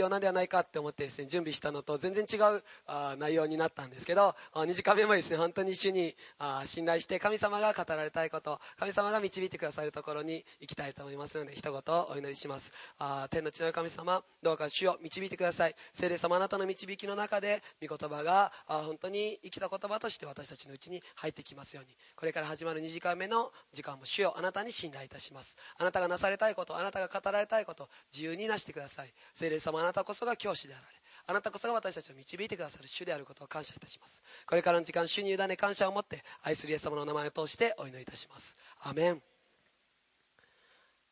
必要なんではないかって思ってですね、準備したのと全然違うあ内容になったんですけど、2時間目もですね、本当に主にあ信頼して神様が語られたいこと、神様が導いてくださるところに行きたいと思いますので、一言お祈りします。あ天の地の神様、どうか主を導いてください。聖霊様あなたの導きの中で、御言葉があ本当に生きた言葉として私たちのうちに入ってきますように、これから始まる2時間目の時間も主よあなたに信頼いたします。あなたがなされたいこと、あなたが語られたいこと、自由になしてください。聖霊様あなたこそが教師であられ、あなたこそが私たちを導いてくださる主であることを感謝いたします。これからの時間、主に委ね感謝を持って、愛するイエス様の名前を通してお祈りいたします。アメン。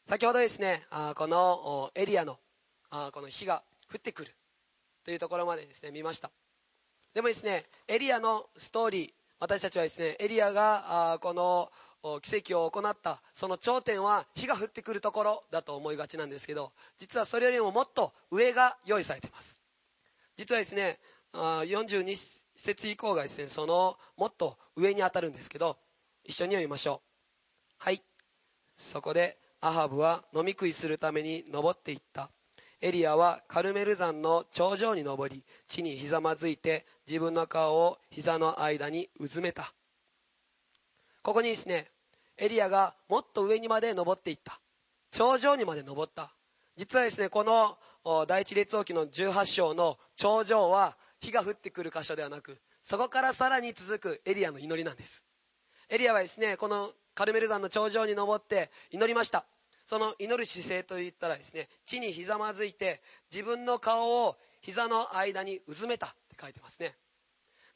先ほどですね、あこのエリアのあこの火が降ってくるというところまでですね、見ました。でもですね、エリアのストーリー、私たちはですね、エリアがあこの奇跡を行ったその頂点は火が降ってくるところだと思いがちなんですけど実はそれよりももっと上が用意されています。実はですね42節以降がですねそのもっと上に当たるんですけど一緒に読みましょう。はい。そこでアハブは飲み食いするために登っていった。エリアはカルメル山の頂上に登り地にひざまずいて自分の顔を膝の間にうずめた。ここにですね、エリアがもっと上にまで登っていった。頂上にまで登った。実はですね、この第一列王記の18章の頂上は火が降ってくる箇所ではなく、そこからさらに続くエリアの祈りなんです。エリアはですね、このカルメル山の頂上に登って祈りました。その祈る姿勢といったらですね、地にひざまずいて自分の顔を膝の間にうずめたって書いてますね。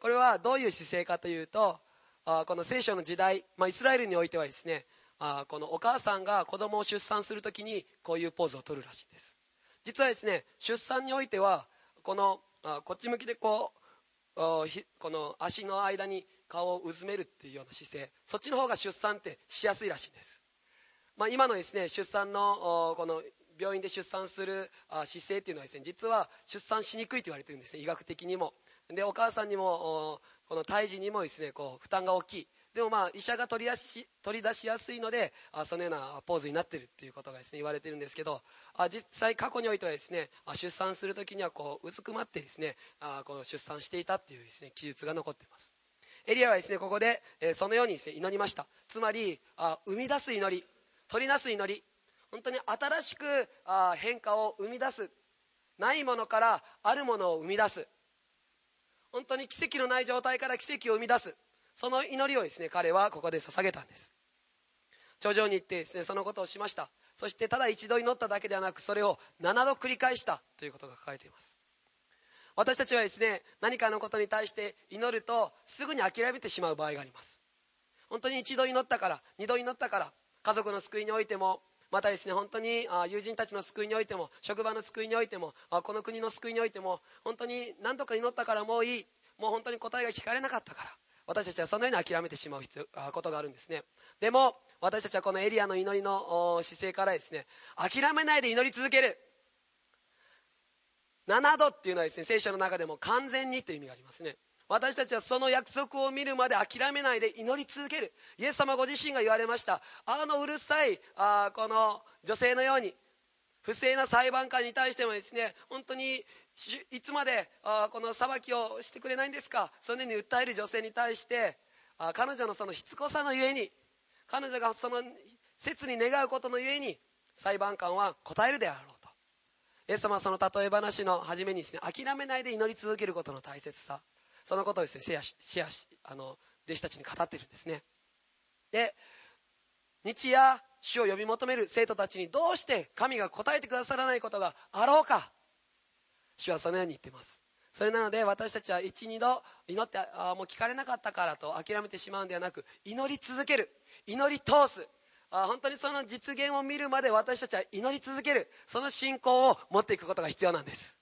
これはどういう姿勢かというと、あこの聖書の時代、まあ、イスラエルにおいてはですねあこのお母さんが子供を出産するときにこういうポーズを取るらしいです。実はですね出産においてはこのあこっち向きでこうこの足の間に顔をうずめるっていうような姿勢そっちの方が出産ってしやすいらしいんです、まあ、今のですね出産のこの病院で出産する姿勢っていうのはですね実は出産しにくいと言われてるんですね医学的にも。でお母さんにもこの胎児にもですねこう負担が大きい。でもまあ医者が取りやし取り出しやすいのであそのようなポーズになっているっていうことがですね言われているんですけどあ実際過去においてはですね出産する時にはこううずくまってですねあこの出産していたっていうですね記述が残っています。エリアはですねここで、えそのようにですね祈りました。つまりあ生み出す祈り取りなす祈り本当に新しくあ変化を生み出す。ないものからあるものを生み出す。本当に奇跡のない状態から奇跡を生み出す。その祈りをですね彼はここで捧げたんです。頂上に行ってですねそのことをしました。そしてただ一度祈っただけではなくそれを7度繰り返したということが書かれています。私たちはですね何かのことに対して祈るとすぐに諦めてしまう場合があります。本当に一度祈ったから二度祈ったから家族の救いにおいてもまたですね本当に友人たちの救いにおいても職場の救いにおいてもこの国の救いにおいても本当に何とか祈ったからもういい。もう本当に答えが聞かれなかったから私たちはそのように諦めてしまうことがあるんですね。でも私たちはこのエリアの祈りの姿勢からですね諦めないで祈り続ける。7度っていうのはですね聖書の中でも完全にという意味がありますね。私たちはその約束を見るまで諦めないで祈り続ける。イエス様ご自身が言われました。あのうるさいあこの女性のように不正な裁判官に対してもですね本当にいつまであこの裁きをしてくれないんですか？そのように訴える女性に対してあ彼女のそのしつこさのゆえに彼女がその切に願うことのゆえに裁判官は答えるであろうと。イエス様はその例え話の初めにですね諦めないで祈り続けることの大切さ。そのことをですねシェアしシェアしあの弟子たちに語っているんですね。で日夜主を呼び求める生徒たちにどうして神が答えてくださらないことがあろうか。主はそのように言っています。それなので私たちは12度祈ってあもう聞かれなかったからと諦めてしまうんではなく祈り続ける。祈り通す。あ本当にその実現を見るまで私たちは祈り続ける。その信仰を持っていくことが必要なんです。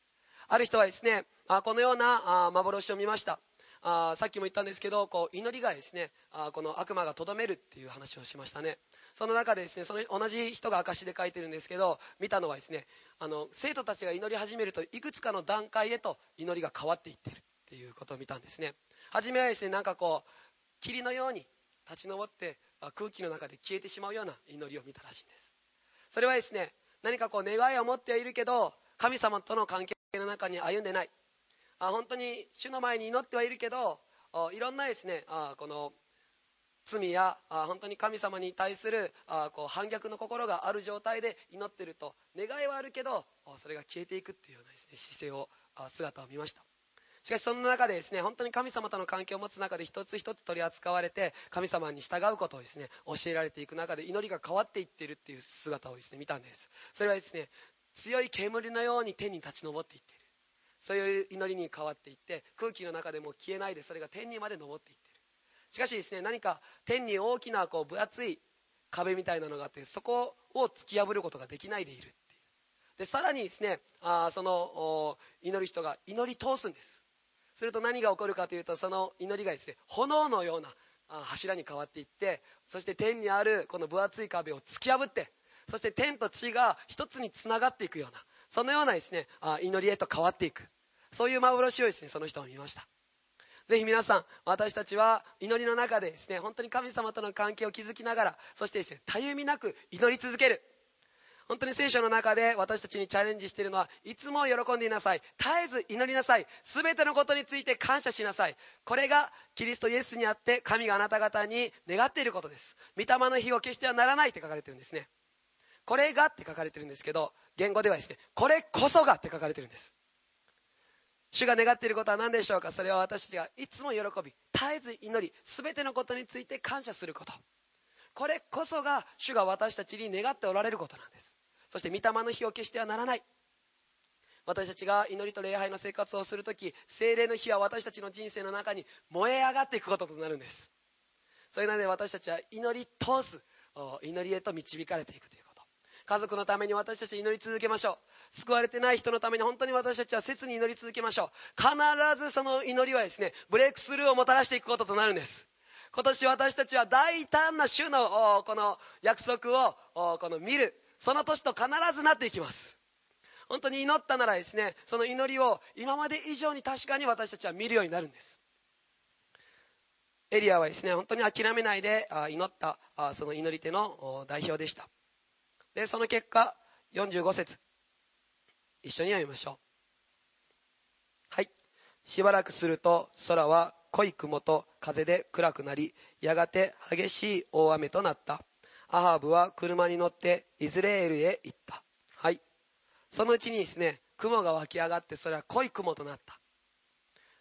ある人はですねあこのようなあ幻を見ました。あさっきも言ったんですけどこう祈りがですねあこの悪魔がとどめるっていう話をしましたね。その中でですねその同じ人が証で書いてるんですけど見たのはですねあの生徒たちが祈り始めるといくつかの段階へと祈りが変わっていってるっていうことを見たんですね。初めはですねなんかこう霧のように立ち上って空気の中で消えてしまうような祈りを見たらしいんです。それはですね何かこう願いを持ってはいるけど神様との関係の中に歩んでない。あ本当に主の前に祈ってはいるけどいろんなですねあこの罪やあ本当に神様に対するあこう反逆の心がある状態で祈ってると願いはあるけどそれが消えていくっていうようなです、ね、姿勢を姿を見ました。しかしその中でですね本当に神様との関係を持つ中で一つ一つ取り扱われて神様に従うことをですね教えられていく中で祈りが変わっていっているっていう姿をですね見たんです。それはですね強い煙のように天に立ち上っていっている。そういう祈りに変わっていって空気の中でも消えないでそれが天にまで昇っていっている。しかしですね何か天に大きなこう分厚い壁みたいなのがあってそこを突き破ることができないでいるっていう。でさらにですねあその祈る人が祈り通すんです。すると何が起こるかというとその祈りがですね炎のような柱に変わっていってそして天にあるこの分厚い壁を突き破ってそして天と地が一つにつながっていくようなそのようなですね祈りへと変わっていく。そういう幻をですねその人を見ました。ぜひ皆さん私たちは祈りの中でですね本当に神様との関係を築きながらそしてですねたゆみなく祈り続ける。本当に聖書の中で私たちにチャレンジしているのはいつも喜んでいなさい。絶えず祈りなさい。全てのことについて感謝しなさい。これがキリストイエスにあって神があなた方に願っていることです。御霊の火を消してはならないって書かれてるんですね。これがって書かれてるんですけど言語ではですねこれこそがって書かれてるんです。主が願っていることは何でしょうか？それは私たちがいつも喜び絶えず祈り全てのことについて感謝すること。これこそが主が私たちに願っておられることなんです。そして御霊の火を消してはならない。私たちが祈りと礼拝の生活をするとき精霊の火は私たちの人生の中に燃え上がっていくこととなるんです。それなので私たちは祈り通す祈りへと導かれていくという。家族のために私たち祈り続けましょう。救われてない人のために本当に私たちは切に祈り続けましょう。必ずその祈りはですねブレイクスルーをもたらしていくこととなるんです。今年私たちは大胆な主のこの約束をこの見る。その年と必ずなっていきます。本当に祈ったならですねその祈りを今まで以上に確かに私たちは見るようになるんです。エリアはですね本当に諦めないで祈ったその祈り手の代表でした。でその結果45節一緒に読みましょうはいしばらくすると空は濃い雲と風で暗くなりやがて激しい大雨となったアハブは車に乗ってイズレールへ行った。はい。そのうちにですね、雲が湧き上がって、それは濃い雲となった。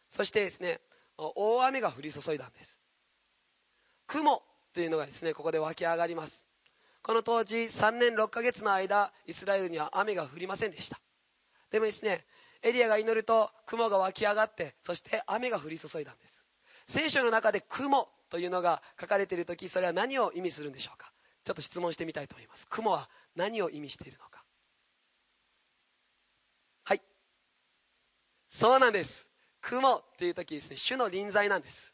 そしてですね、大雨が降り注いだんです。雲というのがですね、ここで湧き上がります。この当時、3年6ヶ月の間、イスラエルには雨が降りませんでした。でもですね、エリアが祈ると雲が湧き上がって、そして雨が降り注いだんです。聖書の中で雲というのが書かれている時それは何を意味するんでしょうか？ちょっと質問してみたいと思います。雲は何を意味しているのか？はい。そうなんです。雲っていう時ですね主の臨在なんです。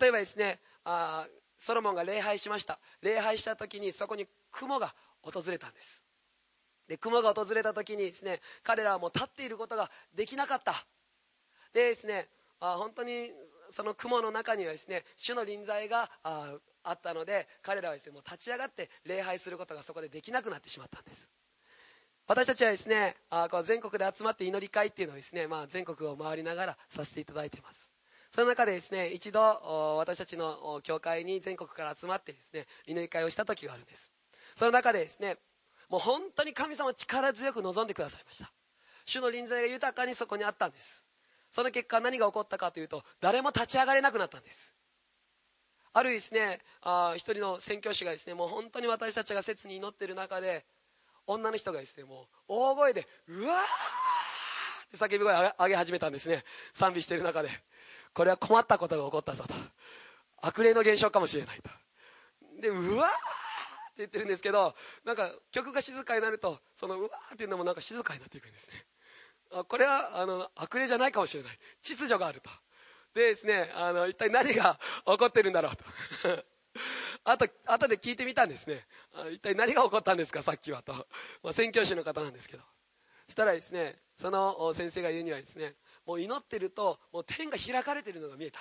例えばですねあソロモンが礼拝しました。礼拝した時にそこに雲が訪れたんです。で雲が訪れた時にですね彼らはもう立っていることができなかった。でですねあ本当にその雲の中にはですね主の臨在がああったので彼らはですねもう立ち上がって礼拝することがそこでできなくなってしまったんです。私たちはですねあこう全国で集まって祈り会っていうのをですね、まあ、全国を回りながらさせていただいてます。その中でですね一度私たちの教会に全国から集まってですね祈り会をした時があるんです。その中でですねもう本当に神様力強く望んでくださいました。主の臨在が豊かにそこにあったんです。その結果何が起こったかというと誰も立ち上がれなくなったんです。あるですねあ一人の宣教師がですねもう本当に私たちが切に祈っている中で女の人がですねもう大声でうわーって叫び声を上げ始めたんですね。賛美している中で。これは困ったことが起こったぞと悪霊の現象かもしれないとでうわーって言ってるんですけどなんか曲が静かになるとそのうわーっていうのもなんか静かになっていくんですねあこれはあの悪霊じゃないかもしれない秩序があるとでですね、あの、一体何が起こってるんだろうと。あと、後で聞いてみたんですね。一体何が起こったんですか、さっきはと。まあ、宣教師の方なんですけど。そしたらですね、その先生が言うにはですね、もう祈ってると、もう天が開かれてるのが見えた。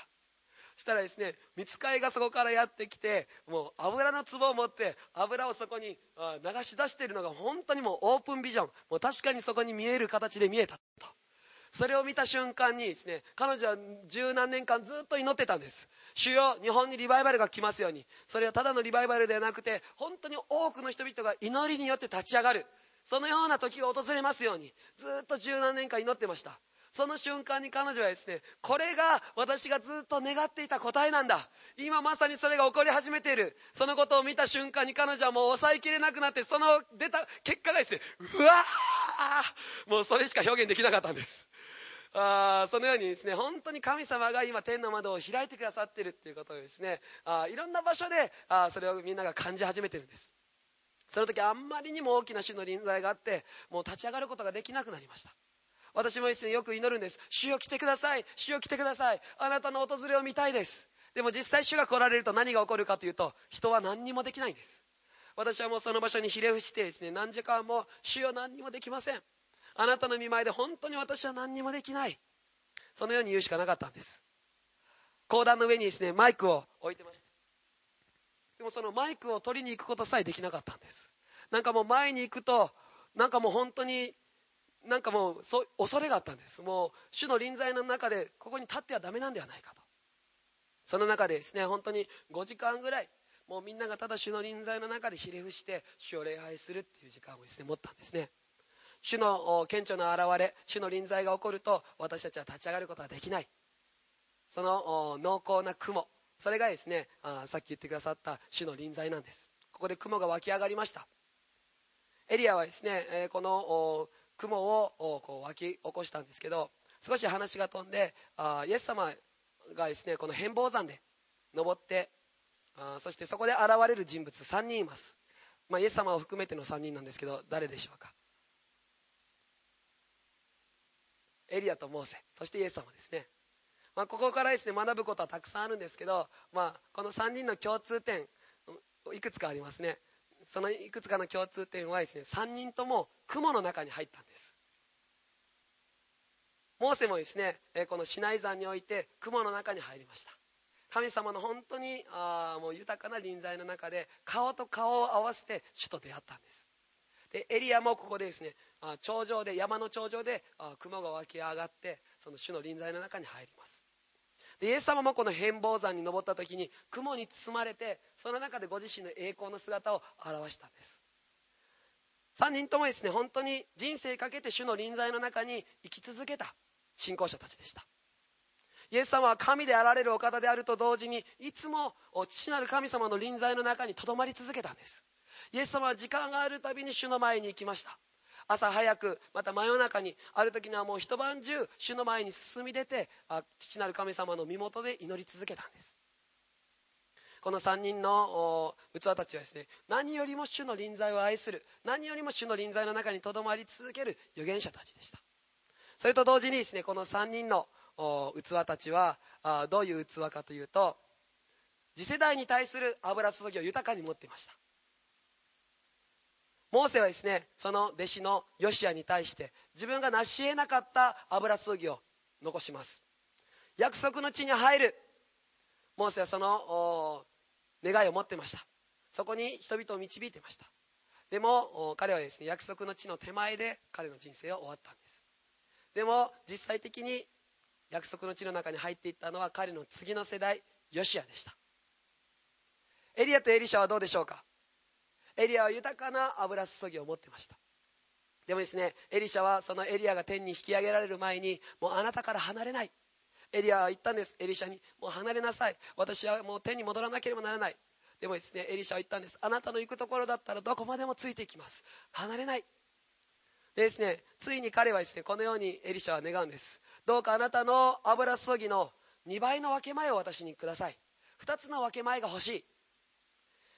そ。したらですね見つかいがそこからやってきてもう油の壺を持って油をそこに流し出しているのが本当にもうオープンビジョン。もう確かにそこに見える形で見えたと。それを見た瞬間にですね彼女は十何年間ずっと祈ってたんです。主よ日本にリバイバルが来ますように。それはただのリバイバルではなくて本当に多くの人々が祈りによって立ち上がる。そのような時が訪れますようにずっと十何年間祈ってました。その瞬間に彼女はですねこれが私がずっと願っていた答えなんだ。今まさにそれが起こり始めている。そのことを見た瞬間に彼女はもう抑えきれなくなってその出た結果がですねうわー！もうそれしか表現できなかったんです。あそのようにですね本当に神様が今天の窓を開いてくださっているっていうことをですねあいろんな場所であそれをみんなが感じ始めてるんです。その時あんまりにも大きな主の臨在があってもう立ち上がることができなくなりました。私もですねよく祈るんです。主よ来てください。主よ来てください。あなたの訪れを見たいです。でも実際主が来られると何が起こるかというと人は何にもできないんです。私はもうその場所にひれ伏してですね何時間も主よ何にもできません。あなたの見舞いで本当に私は何にもできない。そのように言うしかなかったんです。講談の上にですねマイクを置いてました。でもそのマイクを取りに行くことさえできなかったんです。なんかもう前に行くとなんかもう本当になんかもうそう恐れがあったんです。もう主の臨在の中でここに立ってはダメなんではないかと。その中でですね本当に5時間ぐらいもうみんながただ主の臨在の中でひれ伏して主を礼拝するっていう時間をですね持ったんですね。主の顕著な現れ主の臨在が起こると私たちは立ち上がることはできない。その濃厚な雲。それがですねあさっき言ってくださった主の臨在なんです。ここで雲が湧き上がりました。エリアはですね、えこの雲をこう湧き起こしたんですけど少し話が飛んであイエス様がですねこの変貌山で登ってあそしてそこで現れる人物3人います、まあ、イエス様を含めての3人なんですけど誰でしょうか。エリアとモーセ。そしてイエス様ですね、まあ、ここからですね学ぶことはたくさんあるんですけど、まあ、この3人の共通点いくつかありますね。そのいくつかの共通点はですね3人とも雲の中に入ったんです。モーセもですねこのシナイ山において雲の中に入りました。神様の本当にあもう豊かな臨在の中で顔と顔を合わせて主と出会ったんです。でエリアもここでですね頂上で山の頂上で雲が湧き上がってその主の臨在の中に入ります。イエス様もこの変貌山に登った時に雲に包まれてその中でご自身の栄光の姿を表したんです。3人ともですね本当に人生かけて主の臨在の中に生き続けた信仰者たちでした。イエス様は神であられるお方であると同時にいつも父なる神様の臨在の中にとどまり続けたんです。イエス様は時間があるたびに主の前に行きました。朝早くまた真夜中にある時にはもう一晩中主の前に進み出て父なる神様の身元で祈り続けたんです。この3人の器たちはですね何よりも主の臨在を愛する何よりも主の臨在の中にとどまり続ける預言者たちでした。それと同時にですねこの3人の器たちはどういう器かというと次世代に対する油注ぎを豊かに持っていました。モーセはですねその弟子のヨシアに対して自分が成し得なかった油注ぎを残します。約束の地に入る。モーセはその願いを持ってました。そこに人々を導いてました。でも彼はですね約束の地の手前で彼の人生を終わったんです。でも実際的に約束の地の中に入っていったのは彼の次の世代ヨシアでした。エリアとエリシャはどうでしょうか？エリアは豊かな油注ぎを持ってました。でもですねエリシャはそのエリアが天に引き上げられる前にもうあなたから離れない。エリアは言ったんです。エリシャにもう離れなさい。私はもう天に戻らなければならない。でもですねエリシャは言ったんです。あなたの行くところだったらどこまでもついていきます。離れない。でですねついに彼はですねこのようにエリシャは願うんです。どうかあなたの油注ぎの2倍の分け前を私にください。2つの分け前が欲しい。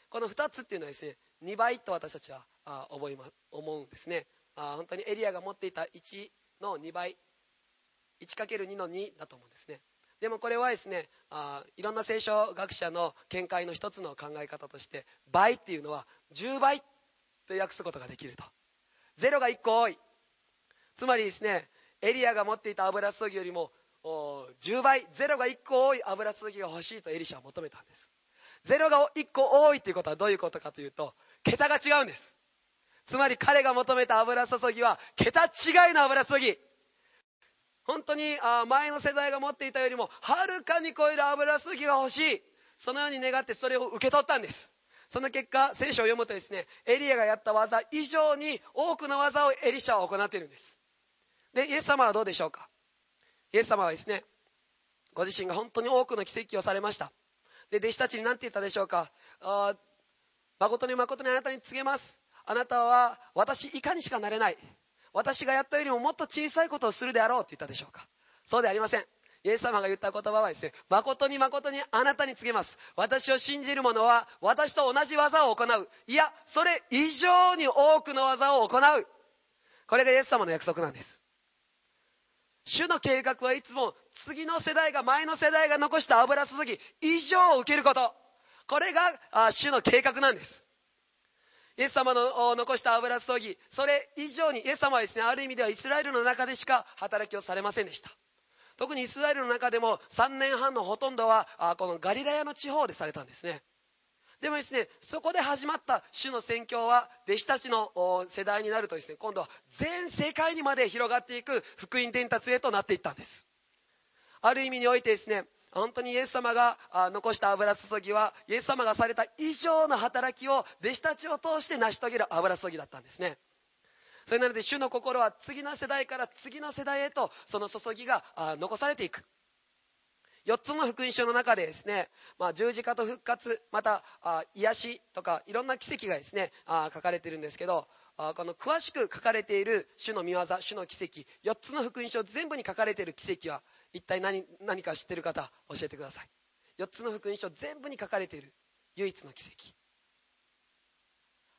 この2つっていうのはですね2倍と私たちはあ覚え、ま、思うんですね。あ本当にエリアが持っていた1の2倍。1×2 の2だと思うんですね。でもこれはですねあいろんな聖書学者の見解の一つの考え方として倍っていうのは10倍と訳すことができると。0が1個多い。つまりですねエリアが持っていた油注ぎよりも10倍。ゼロが1個多い油注ぎが欲しいとエリシャは求めたんです。ゼロが1個多いということはどういうことかというと桁が違うんです。つまり彼が求めた油注ぎは桁違いの油注ぎ。本当に前の世代が持っていたよりもはるかに超える油注ぎが欲しい。そのように願ってそれを受け取ったんです。その結果聖書を読むとですねエリアがやった技以上に多くの技をエリシャは行っているんです。でイエス様はどうでしょうか？イエス様はですねご自身が本当に多くの奇跡をされました。で弟子たちに何て言ったでしょうか？あ誠に誠にあなたに告げます。あなたは私以下にしかなれない。私がやったよりももっと小さいことをするであろうって言ったでしょうか。そうではありません。イエス様が言った言葉はですね誠に誠にあなたに告げます。私を信じる者は私と同じ技を行う。いやそれ以上に多くの技を行う。これがイエス様の約束なんです。主の計画はいつも次の世代が前の世代が残した油注ぎ以上を受けること。これが主の計画なんです。イエス様の残した油注ぎそれ以上にイエス様はですねある意味ではイスラエルの中でしか働きをされませんでした。特にイスラエルの中でも3年半のほとんどはこのガリラヤの地方でされたんですね。でもですねそこで始まった主の宣教は弟子たちの世代になるとですね今度は全世界にまで広がっていく福音伝達へとなっていったんです。ある意味においてですね本当にイエス様が残した油注ぎはイエス様がされた以上の働きを弟子たちを通して成し遂げる油注ぎだったんですね。それなので主の心は次の世代から次の世代へとその注ぎが残されていく。4つの福音書の中でですね、まあ、十字架と復活また癒しとかいろんな奇跡がですね書かれているんですけどこの詳しく書かれている主の御業主の奇跡4つの福音書全部に書かれている奇跡は一体何何か知っている方教えてください。4つの福音書全部に書かれている唯一の奇跡。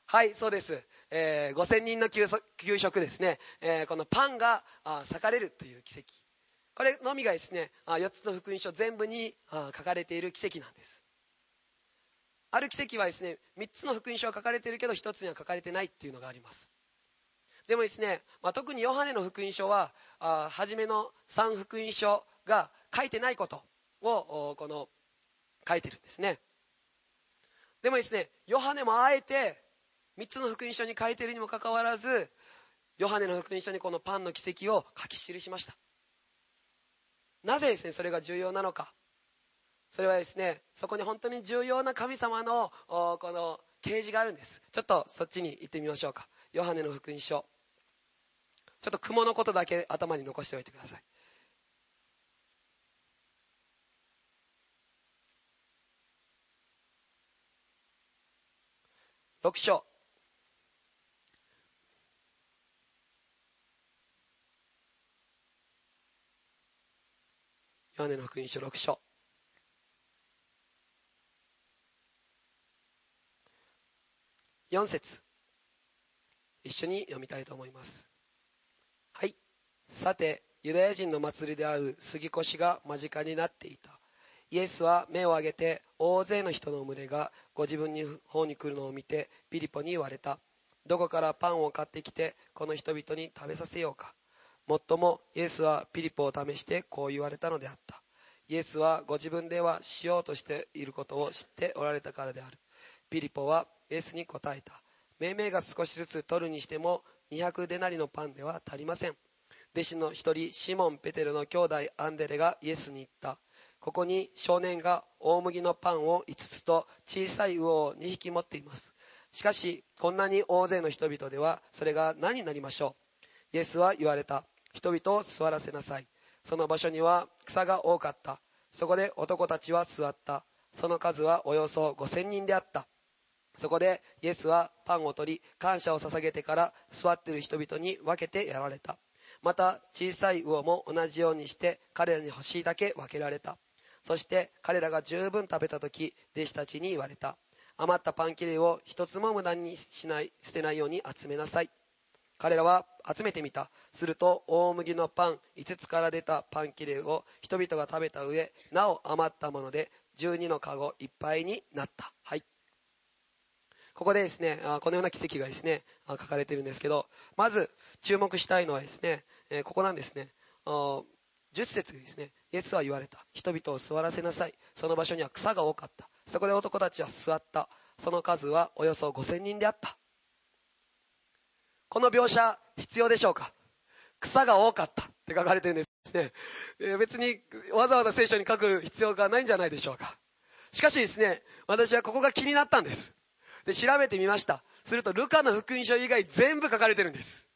はいそうです、えー、5000人の給食ですね、えー、このパンが裂かれるという奇跡。これのみがですね4つの福音書全部に書かれている奇跡なんです。ある奇跡はですね3つの福音書は書かれているけど1つには書かれてないっていうのがあります。でもですね、まあ、特にヨハネの福音書はあ初めの3福音書が書いてないことをこの書いてるんですね。でもですねヨハネもあえて3つの福音書に書いてるにもかかわらずヨハネの福音書にこのパンの奇跡を書き記しました。なぜですねそれが重要なのか。それはですねそこに本当に重要な神様のこの啓示があるんです。ちょっとそっちに行ってみましょうか。ヨハネの福音書。ちょっと雲のことだけ頭に残しておいてください。6章。ヨハネの福音書6章。4節。一緒に読みたいと思います。はい。さてユダヤ人の祭りである杉越が間近になっていた。イエスは目を上げて大勢の人の群れがご自分の方に来るのを見てピリポに言われた。どこからパンを買ってきてこの人々に食べさせようか。もっともイエスはピリポを試してこう言われたのであった。イエスはご自分ではしようとしていることを知っておられたからである。ピリポはイエスに答えた。命名が少しずつ取るにしても200デナリのパンでは足りません。弟子の一人シモン・ペテルの兄弟アンデレがイエスに言った。ここに少年が大麦のパンを5つと小さい魚を2匹持っています。しかしこんなに大勢の人々ではそれが何になりましょう？イエスは言われた。人々を座らせなさい。その場所には草が多かった。そこで男たちは座った。その数はおよそ5000人であった。そこでイエスはパンを取り感謝を捧げてから座っている人々に分けてやられた。また小さい魚も同じようにして彼らに欲しいだけ分けられた。そして彼らが十分食べた時弟子たちに言われた。余ったパン切れを一つも無駄にしない捨てないように集めなさい。彼らは集めてみた。すると大麦のパン5つから出たパン切れを人々が食べた上なお余ったもので12のカゴいっぱいになった。はい。ここでですねこのような奇跡がですね書かれているんですけどまず注目したいのはですねここなんですね。10節ですね、イエスは言われた。人々を座らせなさい。その場所には草が多かった。そこで男たちは座った。その数はおよそ5000人であった。この描写、必要でしょうか？草が多かったって書かれてるんですね。別にわざわざ聖書に書く必要がないんじゃないでしょうか。しかしですね、私はここが気になったんです。で、調べてみました。すると、ルカの福音書以外全部書かれてるんです。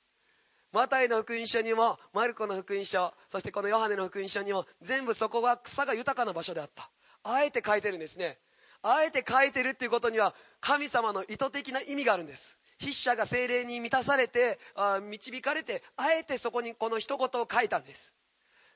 マタイの福音書にも、マルコの福音書、そしてこのヨハネの福音書にも、全部そこが草が豊かな場所であった。あえて書いてるんですね。あえて書いてるっていうことには、神様の意図的な意味があるんです。筆者が精霊に満たされて、あ導かれて、あえてそこにこの一言を書いたんです。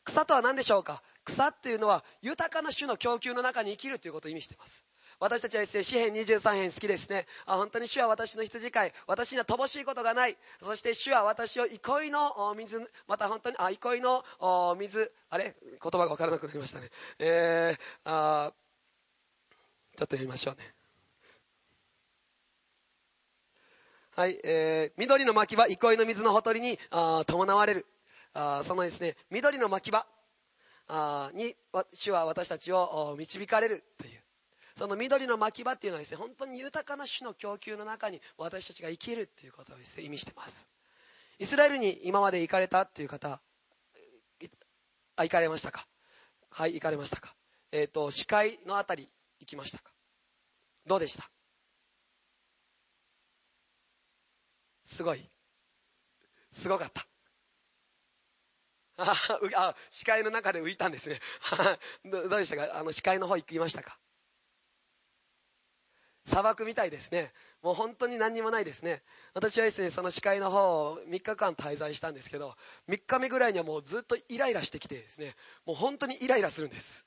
草とは何でしょうか？草っていうのは豊かな種の供給の中に生きるということを意味しています。私たちはですね、詩編23編好きですね。あ、本当に主は私の羊飼い。私には乏しいことがない。そして主は私を憩いの水、また本当に、あ、憩いの水、あれ？言葉がわからなくなりましたね。えー、あちょっと読みましょうね。はい、えー、緑の牧場、憩いの水のほとりにあ伴われる。あそのですね、緑の牧場あに主は私たちを導かれるという。その緑の牧場っていうのはですね、本当に豊かな種の供給の中に私たちが生きるっていうことをですね、意味してます。イスラエルに今まで行かれたっていう方、あ、行かれましたか？はい、行かれましたか？えっ、ー、と、視界のあたり行きましたか？どうでした？すごい。すごかった。ああ、視界の中で浮いたんですね。どうでしたか？あの視界の方行きましたか？砂漠みたいですね。もう本当に何にもないですね。私はですね、その視界の方を3日間滞在したんですけど、3日目ぐらいにはもうずっとイライラしてきてですね、もう本当にイライラするんです。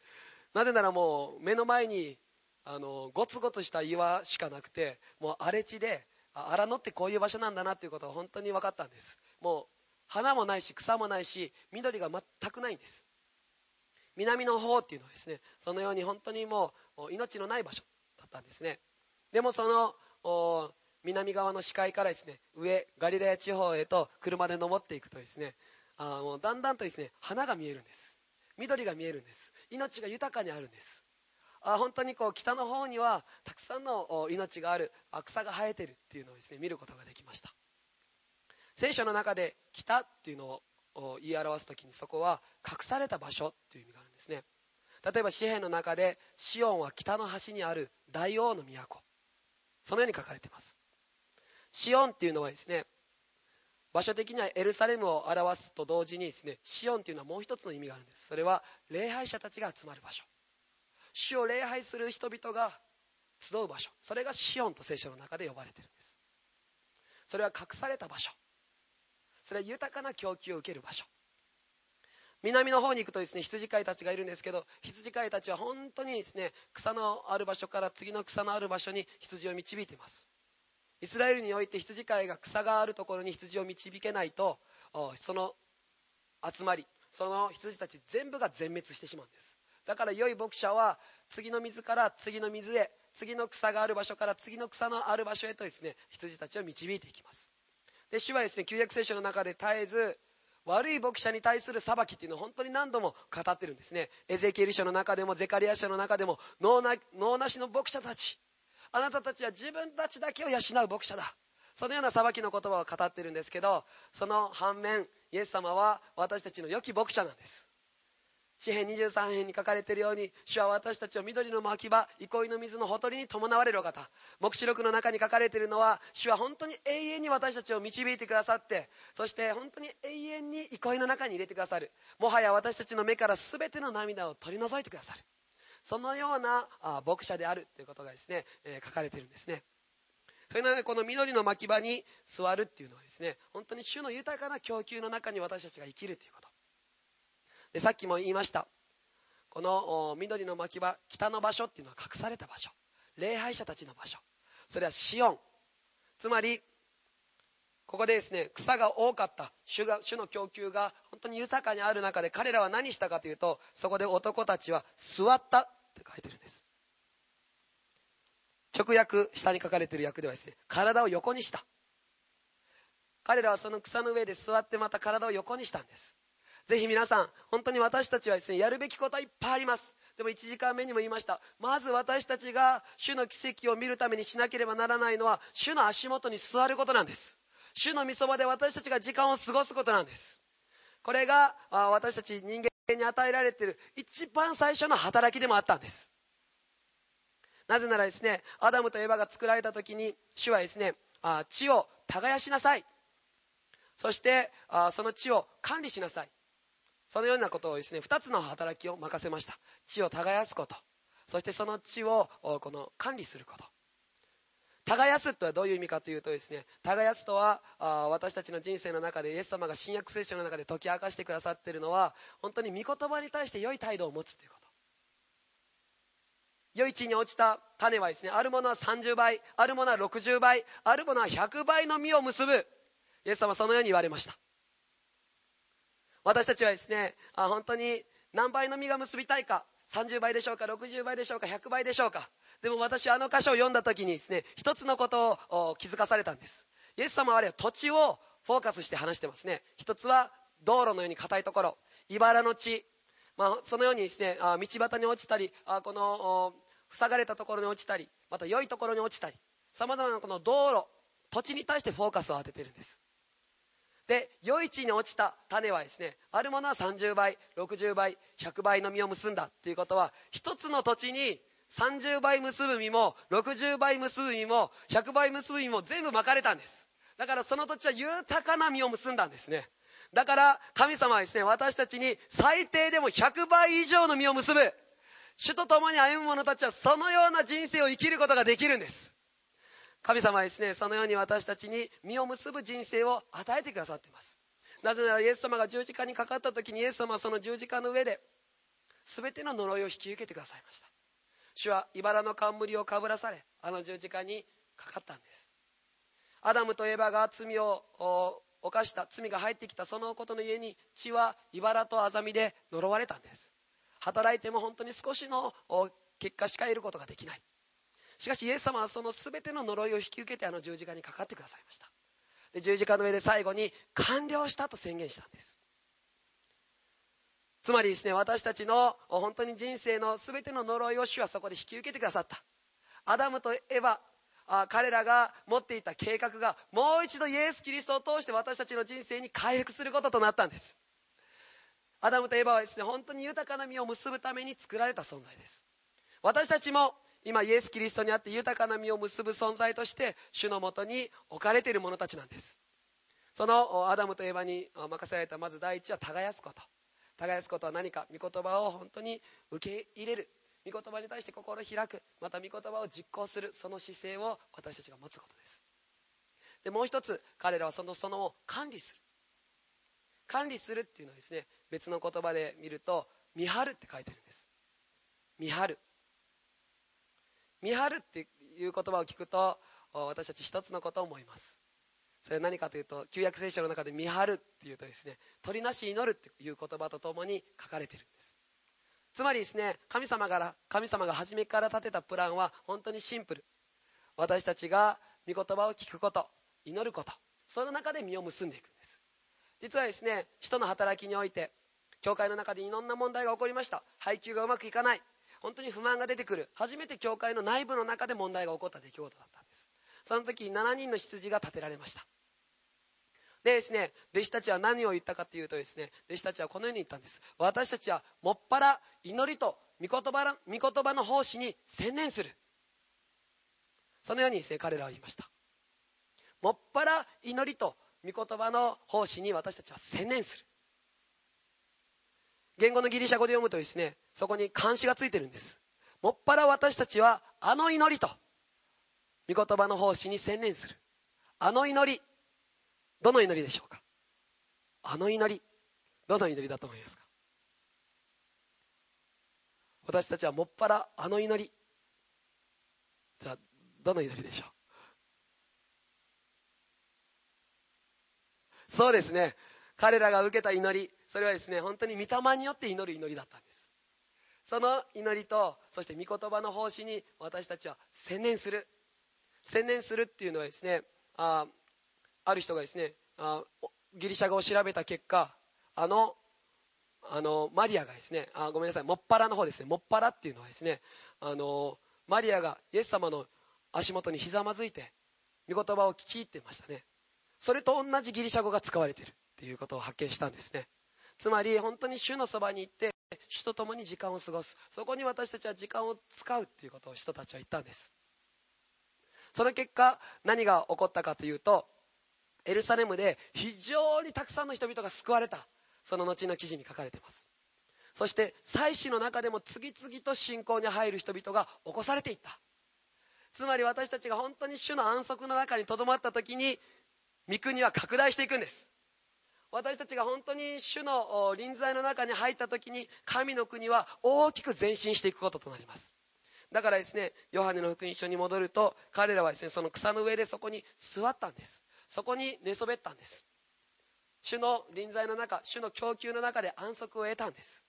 なぜならもう目の前に、あの、ゴツゴツした岩しかなくて、もう荒れ地で、荒野ってこういう場所なんだなっていうことが本当に分かったんです。もう花もないし草もないし緑が全くないんです南の方っていうのはですねそのように本当にもう命のない場所だったんですねでもその南側の視界からですね上ガリラヤ地方へと車で登っていくとですねあもうだんだんとですね花が見えるんです。緑が見えるんです。命が豊かにあるんです。あ本当にこう北の方にはたくさんの命がある草が生えてるっていうのをですね見ることができました。聖書の中で北っていうのを言い表す時にそこは隠された場所っていう意味があるんですね。例えば詩篇の中でシオンは北の端にある大王の都。そのように書かれています。シオンっていうのはですね場所的にはエルサレムを表すと同時にですねシオンっていうのはもう一つの意味があるんです。それは礼拝者たちが集まる場所。主を礼拝する人々が集う場所。それがシオンと聖書の中で呼ばれているんです。それは隠された場所。それは豊かな供給を受ける場所。南の方に行くとですね羊飼いたちがいるんですけど羊飼いたちは本当にですね草のある場所から次の草のある場所に羊を導いています。イスラエルにおいて羊飼いが草があるところに羊を導けないとその集まりその羊たち全部が全滅してしまうんです。だから良い牧者は次の水から次の水へ次の草がある場所から次の草のある場所へとですね羊たちを導いていきます。で主はですね旧約聖書の中で絶えず悪い牧者に対する裁きっていうのを本当に何度も語ってるんですね。エゼキエル書の中でもゼカリア書の中でも脳な脳なしの牧者たち。あなたたちは自分たちだけを養う牧者だ。そのような裁きの言葉を語ってるんですけどその反面イエス様は私たちの良き牧者なんです。詩編23編に書かれているように主は私たちを緑の牧場憩いの水のほとりに伴われるお方。黙示録の中に書かれているのは主は本当に永遠に私たちを導いてくださってそして本当に永遠に憩いの中に入れてくださる。もはや私たちの目から全ての涙を取り除いてくださる。そのような牧者であるということがですね、えー、書かれているんですね。それなのでこの緑の牧場に座るっていうのはですね本当に主の豊かな供給の中に私たちが生きるということ。さっきも言いました。この緑の牧場北の場所っていうのは隠された場所。礼拝者たちの場所。それはシオン。つまりここでですね草が多かった。主が主の供給が本当に豊かにある中で彼らは何したかというとそこで男たちは座ったって書いてるんです。直訳下に書かれてる訳ではですね体を横にした。彼らはその草の上で座ってまた体を横にしたんです。ぜひ皆さん本当に私たちはですねやるべきことはいっぱいあります。でも1時間目にも言いました。まず私たちが主の奇跡を見るためにしなければならないのは主の足元に座ることなんです。主の御そばで私たちが時間を過ごすことなんです。これが私たち人間に与えられている一番最初の働きでもあったんです。なぜならですねアダムとエバが作られた時に主はですね地を耕しなさい。そしてその地を管理しなさい。そのようなことをですね2つの働きを任せました。地を耕すこと。そしてその地をこの管理すること。耕すとはどういう意味かというとですね耕すとは私たちの人生の中でイエス様が新約聖書の中で解き明かしてくださっているのは本当に御言葉に対して良い態度を持つということ。良い地に落ちた種はですねあるものは30倍あるものは60倍あるものは100倍の実を結ぶ。イエス様はそのように言われました。私たちはですねあ本当に何倍の実が結びたいか30倍でしょうか60倍でしょうか100倍でしょうか。でも私はあの箇所を読んだ時にですね一つのことを気づかされたんです。イエス様はあれは土地をフォーカスして話してますね。一つは道路のように硬いところ茨の地、まあ、そのようにですね道端に落ちたりこの塞がれたところに落ちたりまた良いところに落ちたりさまざまなこの道路土地に対してフォーカスを当ててるんです。で良い地に落ちた種はですねあるものは30倍60倍100倍の実を結んだっていうことは一つの土地に30倍結ぶ実も60倍結ぶ実も100倍結ぶ実も全部巻かれたんです。だからその土地は豊かな実を結んだんですね。だから神様はですね私たちに最低でも100倍以上の実を結ぶ。主と共に歩む者たちはそのような人生を生きることができるんです。神様はですねそのように私たちに実を結ぶ人生を与えてくださっています。なぜならイエス様が十字架にかかった時にイエス様はその十字架の上で全ての呪いを引き受けてくださいました。主は茨の冠をかぶらされあの十字架にかかったんです。アダムとエバが罪を犯した罪が入ってきたそのことの家に血は茨とアザミで呪われたんです。働いても本当に少しの結果しか得ることができない。しかしイエス様はその全ての呪いを引き受けてあの十字架にかかってくださいました。で十字架の上で最後に完了したと宣言したんです。つまりですね私たちの本当に人生の全ての呪いを主はそこで引き受けてくださった。アダムとエヴァあ彼らが持っていた計画がもう一度イエス・キリストを通して私たちの人生に回復することとなったんです。アダムとエヴァはですね本当に豊かな実を結ぶために作られた存在です。私たちも今イエス・キリストにあって豊かな実を結ぶ存在として主のもとに置かれている者たちなんです。そのアダムとエヴァに任せられたまず第一は耕すこと。耕すことは何か御言葉を本当に受け入れる。御言葉に対して心を開く。また御言葉を実行する。その姿勢を私たちが持つことです。でもう一つ彼らはそのそのを管理する。管理するっていうのはですね別の言葉で見ると見張るって書いてるんです。見張る。見張るっていう言葉を聞くと私たち一つのことを思います。それは何かというと旧約聖書の中で見張るっていうとですね鳥なし祈るっていう言葉とともに書かれているんです。つまりですね神様から神様が初めから立てたプランは本当にシンプル。私たちが御言葉を聞くこと祈ることその中で実を結んでいくんです。実はですね人の働きにおいて教会の中でいろんな問題が起こりました。配給がうまくいかない。本当に不満が出てくる。初めて教会の内部の中で問題が起こった出来事だったんです。その時7人の羊が立てられました。でですね弟子たちは何を言ったかというとですね弟子たちはこのように言ったんです。私たちはもっぱら祈りと御言葉御言葉の奉仕に専念する。そのようにですね彼らは言いました。もっぱら祈りと御言葉の奉仕に私たちは専念する。言語のギリシャ語で読むとですねそこに監視がついてるんです。もっぱら私たちはあの祈りと御言葉の奉仕に専念する。あの祈りどの祈りでしょうか？あの祈りどの祈りだと思いますか？私たちはもっぱらあの祈りじゃあどの祈りでしょう？そうですね。彼らが受けた祈りそれはですね本当に御霊によって祈る祈りだったんです。その祈りとそして御言葉の奉仕に私たちは専念する。専念するっていうのはですねあある人がですねあギリシャ語を調べた結果あのあのマリアがですねあごめんなさいもっぱらの方ですねもっぱらっていうのはですねあのマリアがイエス様の足元にひざまずいて御言葉を聞き入ってましたね。それと同じギリシャ語が使われているっていうことを発見したんですね。つまり本当に主のそばに行って主と共に時間を過ごす。そこに私たちは時間を使うっていうことを人たちは言ったんです。その結果何が起こったかというとエルサレムで非常にたくさんの人々が救われた。その後の記事に書かれています。そして祭祀の中でも次々と信仰に入る人々が起こされていった。つまり私たちが本当に主の安息の中にとどまった時に御国は拡大していくんです。私たちが本当に主の臨在の中に入った時に神の国は大きく前進していくこととなります。だからですねヨハネの福音書に戻ると彼らはですねその草の上でそこに座ったんです。そこに寝そべったんです。主の臨在の中主の供給の中で安息を得たんです。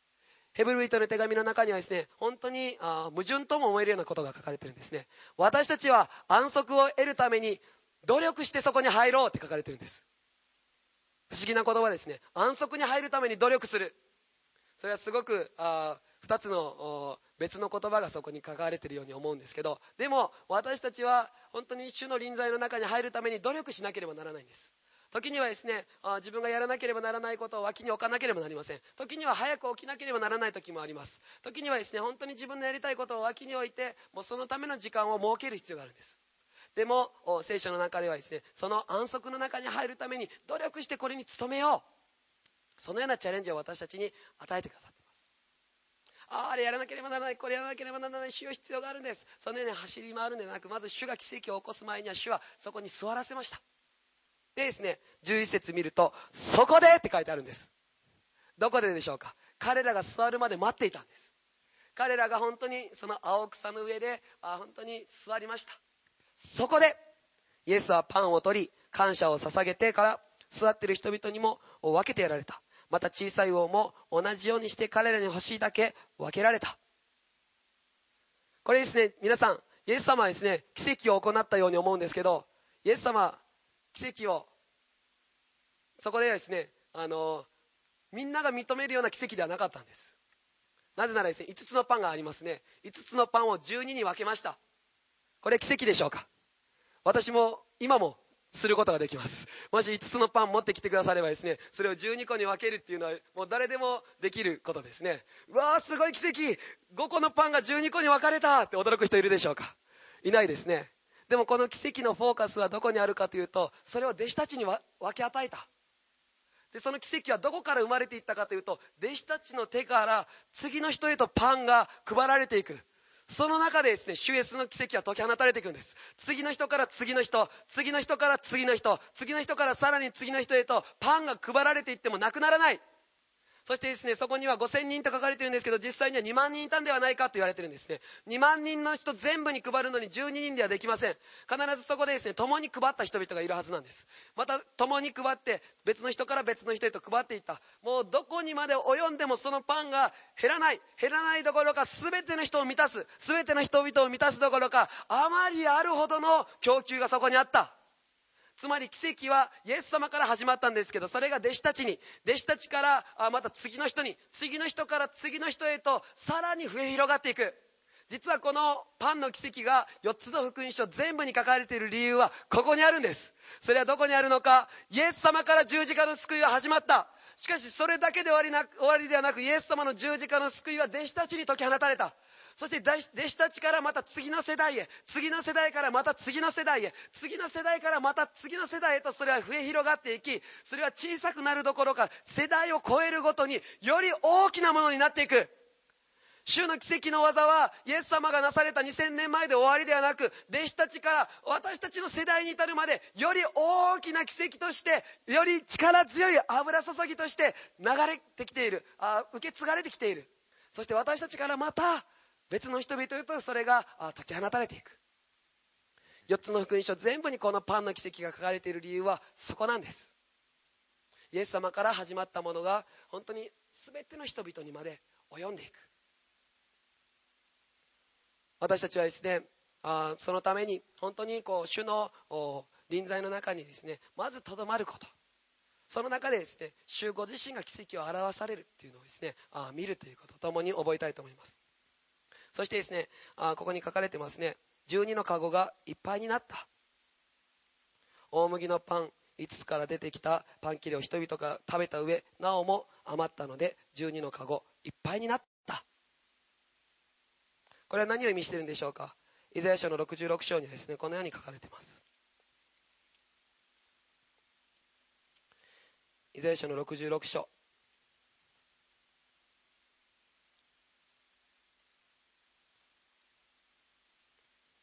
ヘブルイトの手紙の中にはですね本当にあ矛盾とも思えるようなことが書かれてるんですね。私たちは安息を得るために努力してそこに入ろうって書かれてるんです。不思議な言葉ですね。安息に入るために努力する。それはすごくあ2つの別の言葉がそこに書かれているように思うんですけどでも私たちは本当に主の臨在の中に入るために努力しなければならないんです。時にはですねあ自分がやらなければならないことを脇に置かなければなりません。時には早く起きなければならない時もあります。時にはですね本当に自分のやりたいことを脇に置いてもうそのための時間を設ける必要があるんです。でも聖書の中ではですねその安息の中に入るために努力してこれに努めよう。そのようなチャレンジを私たちに与えてくださっています。あああれやらなければならない。これやらなければならない。主を必要があるんです。そのように走り回るんではなくまず主が奇跡を起こす前には主はそこに座らせました。でですね11節見ると「そこで!」って書いてあるんです。どこででしょうか？彼らが座るまで待っていたんです。彼らが本当にその青草の上であ本当に座りました。そこでイエスはパンを取り感謝を捧げてから座っている人々にも分けてやられた。また小さい王も同じようにして彼らに欲しいだけ分けられた。これですね皆さんイエス様はですね奇跡を行ったように思うんですけどイエス様奇跡をそこではですねあのみんなが認めるような奇跡ではなかったんです。なぜならですね5つのパンがありますね。5つのパンを12に分けました。これ奇跡でしょうか？私も今もすることができます。もし5つのパン持ってきてくださればですねそれを12個に分けるっていうのはもう誰でもできることですね。うわーすごい奇跡！5個のパンが12個に分かれた！って驚く人いるでしょうか？いないですね。でもこの奇跡のフォーカスはどこにあるかというとそれを弟子たちに分け与えた。でその奇跡はどこから生まれていったかというと弟子たちの手から次の人へとパンが配られていく。その中でですね、主イエスの奇跡は解き放たれていくんです。次の人から次の人、次の人から次の人、次の人からさらに次の人へとパンが配られていってもなくならない。そしてですね、そこには5000人と書かれてるんですけど、実際には2万人いたんではないかと言われてるんですね。2万人の人全部に配るのに12人ではできません。必ずそこでですね、共に配った人々がいるはずなんです。また、共に配って、別の人から別の人へと配っていった。もうどこにまで及んでもそのパンが減らない。減らないどころか、全ての人を満たす。全ての人々を満たすどころか、あまりあるほどの供給がそこにあった。つまり奇跡はイエス様から始まったんですけどそれが弟子たちに弟子たちからまた次の人に次の人から次の人へとさらに増え広がっていく。実はこのパンの奇跡が4つの福音書全部に書かれている理由はここにあるんです。それはどこにあるのか。イエス様から十字架の救いが始まった。しかしそれだけで終わりな終わりではなくイエス様の十字架の救いは弟子たちに解き放たれた。そして弟子たちからまた次の世代へ次の世代からまた次の世代へ次の世代からまた次の世代へとそれは増え広がっていきそれは小さくなるどころか世代を超えるごとにより大きなものになっていく。主の奇跡の技はイエス様がなされた2000年前で終わりではなく弟子たちから私たちの世代に至るまでより大きな奇跡としてより力強い油注ぎとして流れてきている。あ受け継がれてきている。そして私たちからまた別の人々とそれが解き放たれていく。4つの福音書全部にこのパンの奇跡が書かれている理由はそこなんです。イエス様から始まったものが本当に全ての人々にまで及んでいく。私たちはですねあそのために本当にこう主の臨在の中にですねまずとどまること。その中でですね主ご自身が奇跡を表されるっていうのをですねあ見るということとともに覚えたいと思います。そしてですねあここに書かれてますね。12の籠がいっぱいになった。大麦のパン5つから出てきたパン切れを人々が食べた上なおも余ったので12の籠いっぱいになった。これは何を意味してるんでしょうか？イザヤ書の66章にはですねこのように書かれています。イザヤ書の66章。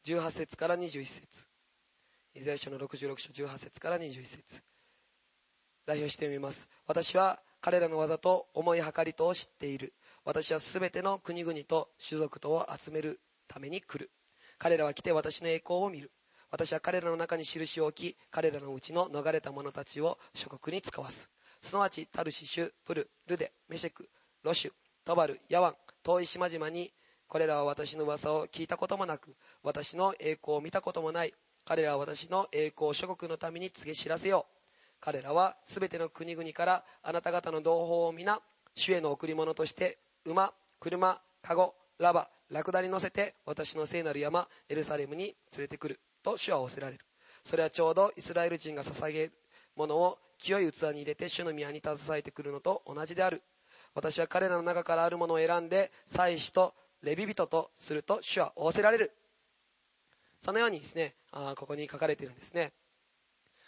18節から21節。イザヤ書の66章18節から21節。代表してみます。私は彼らの技と思い計りとを知っている。私はすべての国々と種族とを集めるために来る。彼らは来て私の栄光を見る。私は彼らの中に印を置き彼らのうちの逃れた者たちを諸国に使わす。すなわちタルシシュ、プル、ルデ、メシェク、ロシュ、トバル、ヤワン、遠い島々に、これらは私の噂を聞いたこともなく、私の栄光を見たこともない。彼らは私の栄光を諸国のために告げ知らせよう。彼らはすべての国々からあなた方の同胞を皆、主への贈り物として、馬、車、籠、ラバ、ラクダに乗せて私の聖なる山、エルサレムに連れてくる。と主は仰せられる。それはちょうどイスラエル人が捧げるものを清い器に入れて主の宮に携えてくるのと同じである。私は彼らの中からあるものを選んで、祭司とレビ人とすると主は仰せられる。そのようにですね、あここに書かれているんですね。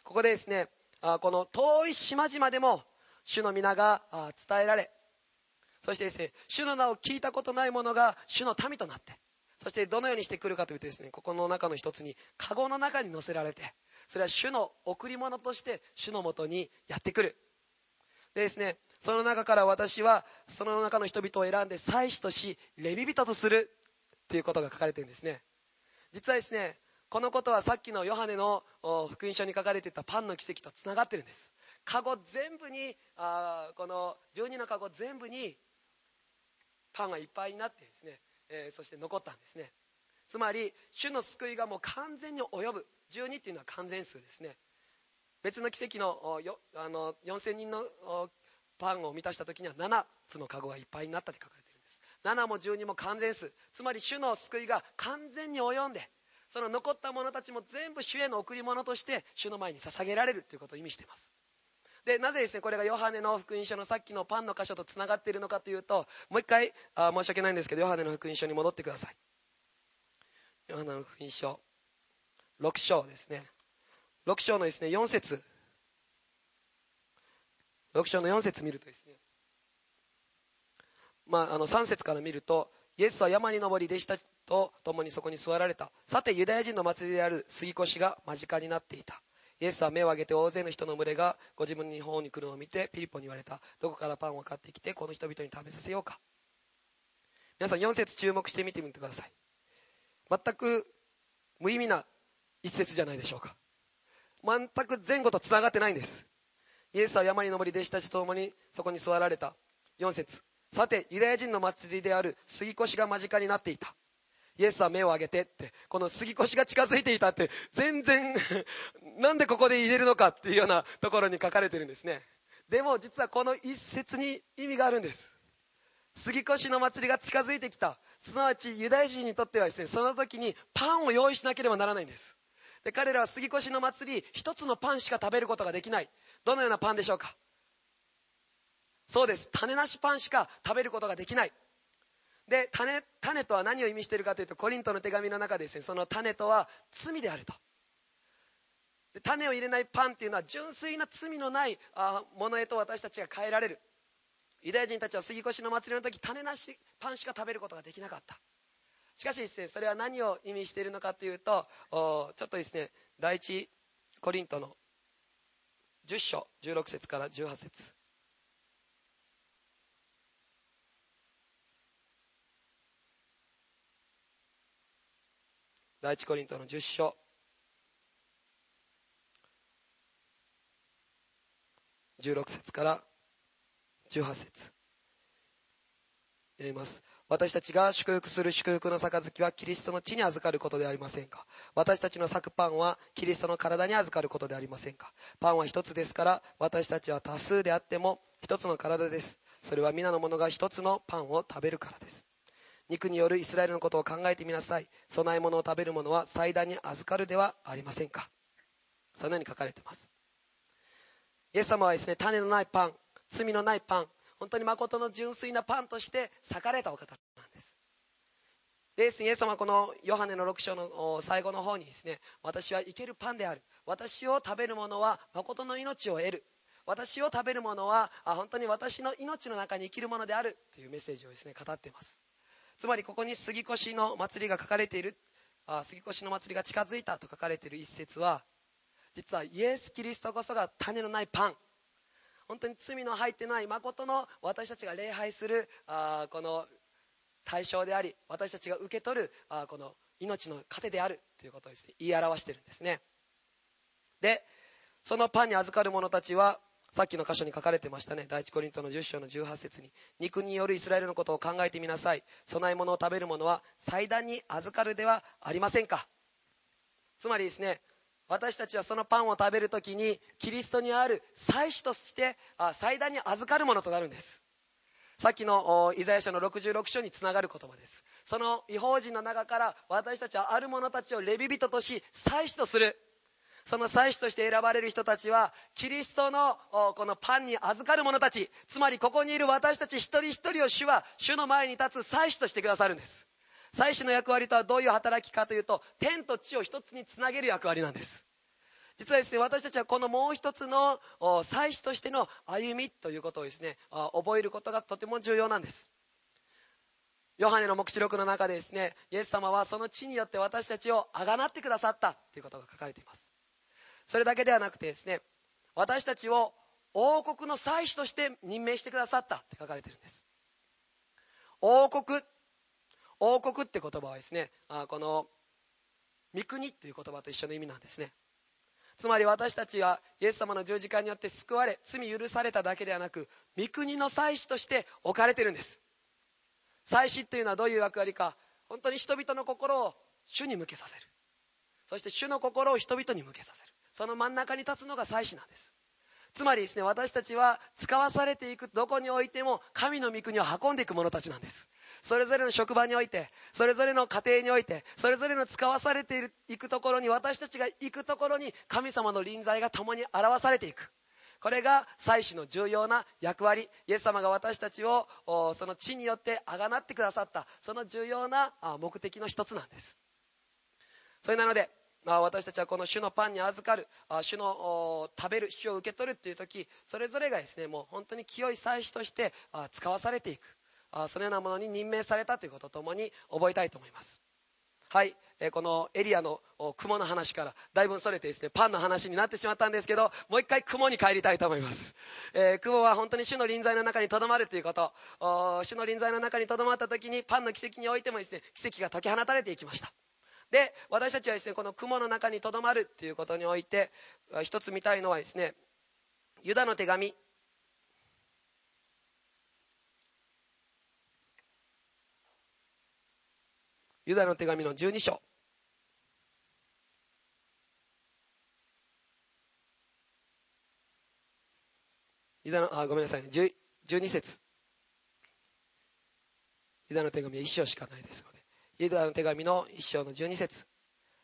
ここでですね、あこの遠い島々でも主の皆が伝えられ、そしてですね、主の名を聞いたことない者が主の民となって、そしてどのようにしてくるかというとですね、ここの中の一つに、カゴの中に乗せられて、それは主の贈り物として主のもとにやってくる。でですね、その中から私はその中の人々を選んで祭司とし、レビ人とするっていうことが書かれてるんですね。実はですね、このことはさっきのヨハネの福音書に書かれていたパンの奇跡とつながってるんです。カゴ全部に、あこの12のカゴ全部にパンがいっぱいになってですね、えー、そして残ったんですね。つまり、主の救いがもう完全に及ぶ。12っていうのは完全数ですね別の奇跡のよあの4000人のパンを満たした時には7つの籠がいっぱいになったって書かれているんです。7も12も完全数。つまり主の救いが完全に及んでその残った者たちも全部主への贈り物として主の前に捧げられるということを意味しています。でなぜですねこれがヨハネの福音書のさっきのパンの箇所とつながっているのかというともう一回あ申し訳ないんですけどヨハネの福音書に戻ってください。ヨハネの福音書6章ですね。6章のですね、4節。6章の4節見るとですね、まあ、あの3節から見ると、イエスは山に登り弟子たちと共にそこに座られた。さて、ユダヤ人の祭りである杉越が間近になっていた。イエスは目を上げて大勢の人の群れがご自分の方に来るのを見てピリポに言われた。どこからパンを買ってきてこの人々に食べさせようか。皆さん4節注目してみてみてください。全く無意味な一節じゃないでしょうか全く前後とつながってないんですイエスは山に登り弟子たちと共にそこに座られた。4節。さてユダヤ人の祭りである杉越が間近になっていた。イエスは目を上げてってこの杉越が近づいていたって全然 なんでここで入れるのかっていうようなところに書かれてるんですね。でも実はこの一節に意味があるんです。杉越の祭りが近づいてきた。すなわちユダヤ人にとってはですねその時にパンを用意しなければならないんです。で彼らは杉越の祭り一つのパンしか食べることができない。どのようなパンでしょうか？そうです。種なしパンしか食べることができない。で種種とは何を意味しているかというとコリントの手紙の中でですね。その種とは罪であると。で種を入れないパンっていうのは純粋な罪のないあものへと私たちが変えられる。ユダヤ人たちは杉越の祭りの時種なしパンしか食べることができなかった。しかしですね、それは何を意味しているのかというと、ちょっとですね、第一コリントの10章16節から18節。第一コリントの10章。16節から18節。読みます。私たちが祝福する祝福の杯はキリストの地に預かることでありませんか？私たちの裂くパンはキリストの体に預かることでありませんか？パンは一つですから私たちは多数であっても一つの体です。それは皆の者が一つのパンを食べるからです。肉によるイスラエルのことを考えてみなさい。供え物を食べる者は祭壇に預かるではありませんか？そのように書かれています。イエス様はですね種のないパン罪のないパン本当に誠の純粋なパンとして裂かれたお方なんです。でイエス様はこのヨハネの6章の最後の方にですね私は生けるパンである。私を食べる者は誠の命を得る。私を食べる者は本当に私の命の中に生きるものである。というメッセージをですね語っています。つまりここに杉越の祭りが書かれている。あ杉越の祭りが近づいたと書かれている一節は実はイエス・キリストこそが種のないパン。本当に罪の入ってない誠の私たちが礼拝するあこの対象であり私たちが受け取るあこの命の糧であるということをです、ね、言い表しているんですね。でそのパンに預かる者たちはさっきの箇所に書かれてましたね第一コリントの10章の18節に肉によるイスラエルのことを考えてみなさい。供え物を食べる者は祭壇に預かるではありませんか。つまりですね私たちはそのパンを食べるときにキリストにある祭司として祭壇に預かるものとなるんです。さっきのイザヤ書の66章につながる言葉です。その違法人の中から私たちはある者たちをレビ人とし祭司とする。その祭司として選ばれる人たちはキリストのこのパンに預かる者たち。つまりここにいる私たち一人一人を主は主の前に立つ祭司としてくださるんです。祭司の役割とはどういう働きかというと天と地を一つにつなげる役割なんです。実はですね私たちはこのもう一つの祭司としての歩みということをですね覚えることがとても重要なんです。ヨハネの黙示録の中でですねイエス様はその地によって私たちをあがなってくださったということが書かれています。それだけではなくてですね私たちを王国の祭司として任命してくださったって書かれてるんです。王国王国って言葉はですねあこの御国っていう言葉と一緒の意味なんですね。つまり私たちはイエス様の十字架によって救われ罪許されただけではなく御国の祭司として置かれてるんです。祭司っていうのはどういう役割か本当に人々の心を主に向けさせる。そして主の心を人々に向けさせる。その真ん中に立つのが祭司なんです。つまりですね私たちは使わされていくどこにおいても神の御国を運んでいく者たちなんです。それぞれの職場においてそれぞれの家庭においてそれぞれの使わされている行くところに私たちが行くところに神様の臨在が共に表されていく。これが祭司の重要な役割。イエス様が私たちをその地によってあがなってくださったその重要な目的の一つなんです。それなのでまあ、私たちはこの主のパンに預かる主の食べる主を受け取るっていう時それぞれがですねもう本当に清い祭司として使わされていく。そのようなものに任命されたということともに覚えたいと思います。はい、えこのエリアの雲の話からだいぶそれてですねパンの話になってしまったんですけどもう一回雲に帰りたいと思います、えー、雲は本当に主の臨在の中にとどまるということ。主の臨在の中にとどまった時にパンの奇跡においてもですね奇跡が解き放たれていきました。で私たちはですねこの雲の中にとどまるということにおいて一つ見たいのはですねユダの手紙。ユダの手紙の12章。ユダのあごめんなさい、ね、12節。ユダの手紙は1章しかないですので。ユダの手紙の1章の12節。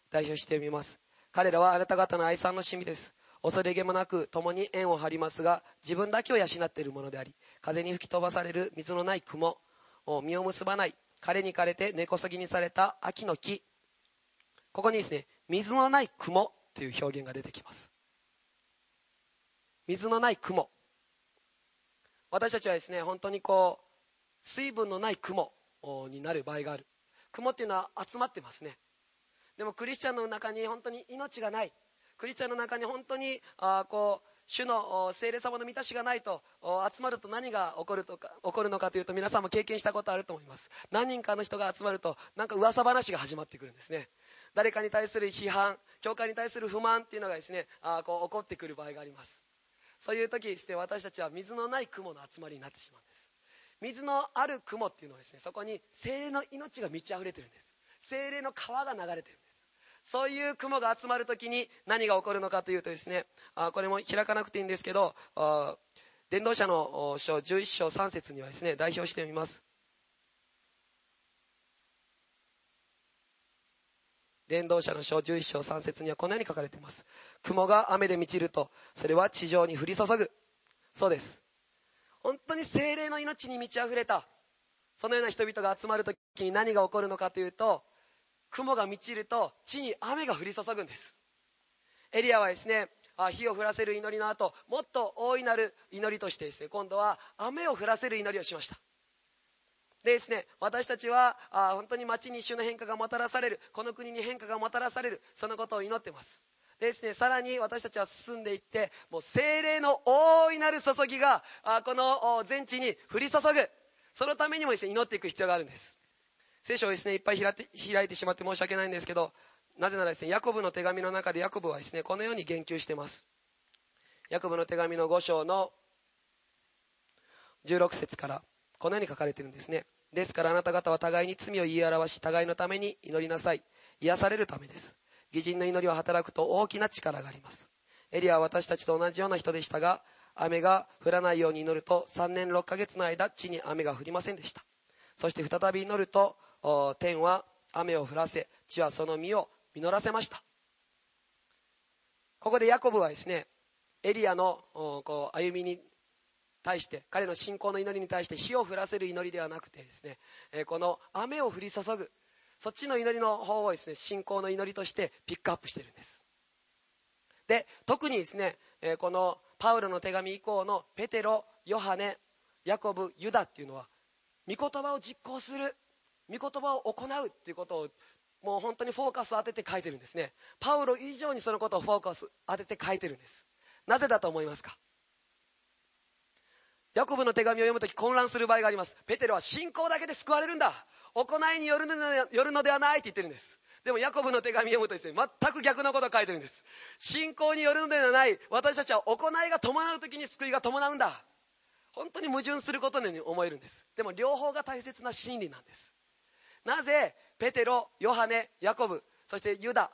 代表してみます。彼らはあなた方の愛さんの趣味です。恐れげもなく共に縁を張りますが自分だけを養っているものであり風に吹き飛ばされる水のない雲を実を結ばない。枯れに枯れて根こそぎにされた秋の木。ここにですね水のない雲という表現が出てきます。水のない雲。私たちはですね本当にこう水分のない雲になる場合がある。雲っていうのは集まってますね。でもクリスチャンの中に本当に命がない。クリスチャンの中に本当にあこう主の聖霊様の満たしがないと集まると何が起こるとか起こるのかというと皆さんも経験したことあると思います。何人かの人が集まるとなんか噂話が始まってくるんですね。誰かに対する批判教会に対する不満っていうのがですねあこう起こってくる場合があります。そういう時ですね私たちは水のない雲の集まりになってしまうんです。水のある雲っていうのはですねそこに精霊の命が満ち溢れてるんです。精霊の川が流れてるんです。そういう雲が集まるときに何が起こるのかというとですねあこれも開かなくていいんですけど伝道者の書11章3節にはですね代表してみます。伝道者の書11章3節にはこのように書かれています。雲が雨で満ちるとそれは地上に降り注ぐ。そうです。本当に精霊の命に満ち溢れたそのような人々が集まるときに何が起こるのかというと雲が満ちると地に雨が降り注ぐんです。エリアはですね火を降らせる祈りの後もっと大いなる祈りとしてですね今度は雨を降らせる祈りをしました。でですね私たちはあ本当に街に一瞬の変化がもたらされるこの国に変化がもたらされるそのことを祈ってます。でですねさらに私たちは進んでいってもう精霊の大いなる注ぎがあこの全地に降り注ぐ。そのためにもですね祈っていく必要があるんです。聖書をですねいっぱい開いてしまって申し訳ないんですけどなぜならですねヤコブの手紙の中でヤコブはですねこのように言及しています。ヤコブの手紙の5章の16節からこのように書かれてるんですね。ですからあなた方は互いに罪を言い表し互いのために祈りなさい。癒されるためです。義人の祈りを働くと大きな力があります。エリアは私たちと同じような人でしたが雨が降らないように祈ると3年6ヶ月の間地に雨が降りませんでした。そして再び祈ると天は雨を降らせ地はその実を実らせました。ここでヤコブはですねエリアのこう歩みに対して彼の信仰の祈りに対して火を降らせる祈りではなくてですねこの雨を降り注ぐそっちの祈りの方をですね信仰の祈りとしてピックアップしてるんです。で特にですねこのパウロの手紙以降のペテロヨハネヤコブユダっていうのは御言葉を実行する御言葉を行うっていうことをもう本当にフォーカスを当てて書いてるんですね。パウロ以上にそのことをフォーカス当てて書いてるんです。なぜだと思いますか？ヤコブの手紙を読むとき混乱する場合があります。ペテロは信仰だけで救われるんだ。行いによるのではないって言ってるんです。でもヤコブの手紙を読むとですね全く逆のことを書いてるんです。信仰によるのではない。私たちは行いが伴う時に救いが伴うんだ。本当に矛盾することのように思えるんです。でも両方が大切な真理なんです。なぜペテロヨハネヤコブそしてユダ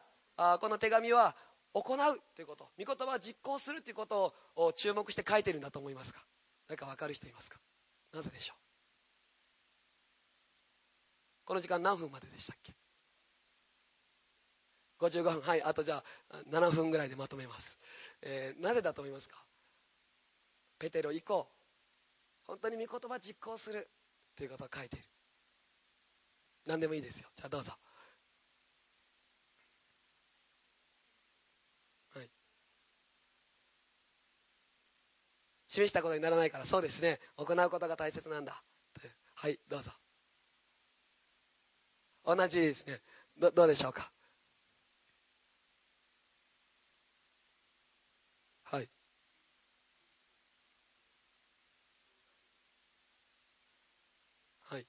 この手紙は行うということ御言葉を実行するということを注目して書いてるんだと思いますか？何か分かる人いますか？なぜでしょう？この時間何分まででしたっけ？55分。はいあとじゃあ7分ぐらいでまとめます、えー、なぜだと思いますか？ペテロ以降本当に御言葉実行するということを書いている。何でもいいですよ。じゃあどうぞ。はい。示したことにならないからそうですね。行うことが大切なんだ。はいどうぞ。同じですね。どどうでしょうかはいはい